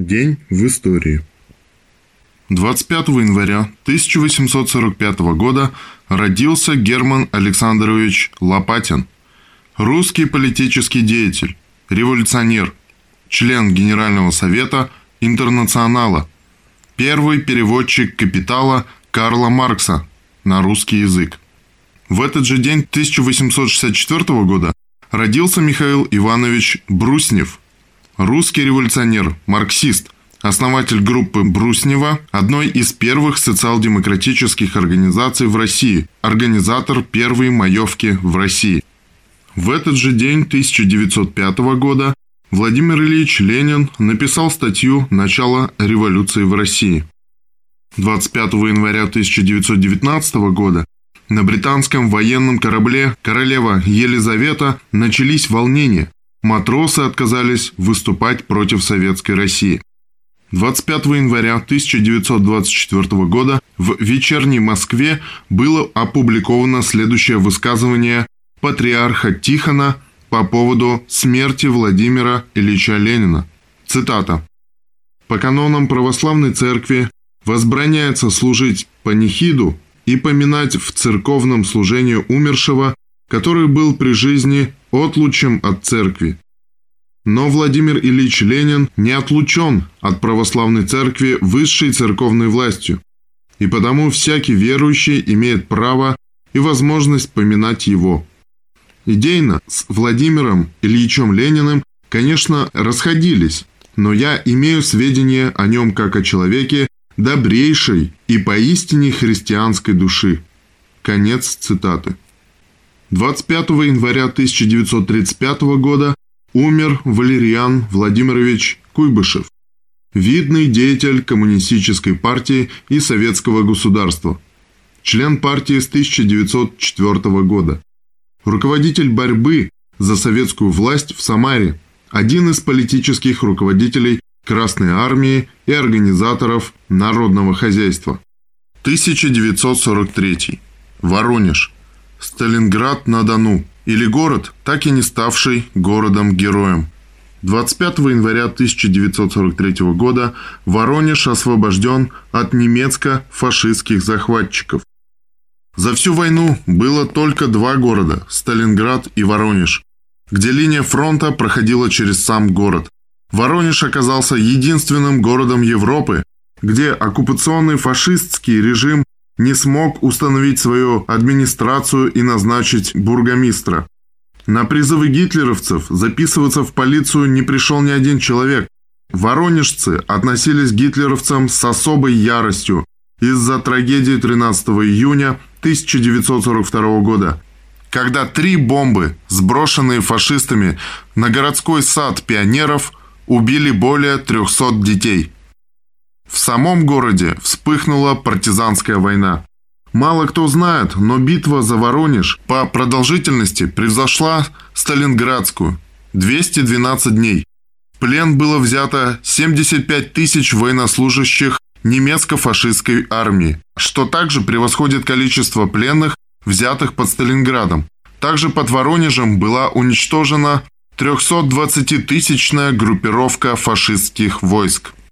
День в истории. 25 января 1845 года родился Герман Александрович Лопатин, русский политический деятель, революционер, член Генерального совета Интернационала, первый переводчик «Капитала» Карла Маркса на русский язык. В этот же день 1864 года родился Михаил Иванович Бруснев, русский революционер, марксист, основатель группы Бруснева, одной из первых социал-демократических организаций в России, организатор первой маевки в России. В этот же день 1905 года Владимир Ильич Ленин написал статью «Начало революции в России». 25 января 1919 года на британском военном корабле «Королева Елизавета» начались волнения. Матросы отказались выступать против Советской России. 25 января 1924 года в «Вечерней Москве» было опубликовано следующее высказывание патриарха Тихона по поводу смерти Владимира Ильича Ленина. Цитата. «По канонам православной церкви возбраняется служить панихиду и поминать в церковном служении умершего, который был при жизни отлучен от церкви. Но Владимир Ильич Ленин не отлучен от православной церкви высшей церковной властью, и потому всякий верующий имеет право и возможность поминать его. Идейно с Владимиром Ильичем Лениным, конечно, расходились, но я имею сведения о нем как о человеке, добрейшей и поистине христианской души. Конец цитаты. 25 января 1935 года умер Валериан Владимирович Куйбышев, видный деятель коммунистической партии и советского государства, член партии с 1904 года, руководитель борьбы за советскую власть в Самаре, один из политических руководителей Красной Армии и организаторов народного хозяйства. 1943. Воронеж. Сталинград-на-Дону. Или город, так и не ставший городом-героем. 25 января 1943 года Воронеж освобожден от немецко-фашистских захватчиков. За всю войну было только два города – Сталинград и Воронеж, где линия фронта проходила через сам город – Воронеж оказался единственным городом Европы, где оккупационный фашистский режим не смог установить свою администрацию и назначить бургомистра. На призывы гитлеровцев записываться в полицию не пришел ни один человек. Воронежцы относились к гитлеровцам с особой яростью из-за трагедии 13 июня 1942 года, когда три бомбы, сброшенные фашистами на городской сад пионеров – убили более 300 детей. В самом городе вспыхнула партизанская война. Мало кто знает, но битва за Воронеж по продолжительности превзошла Сталинградскую – 212 дней. В плен было взято 75 тысяч военнослужащих немецко-фашистской армии, что также превосходит количество пленных, взятых под Сталинградом. Также под Воронежем была уничтожена 320-тысячная группировка фашистских войск.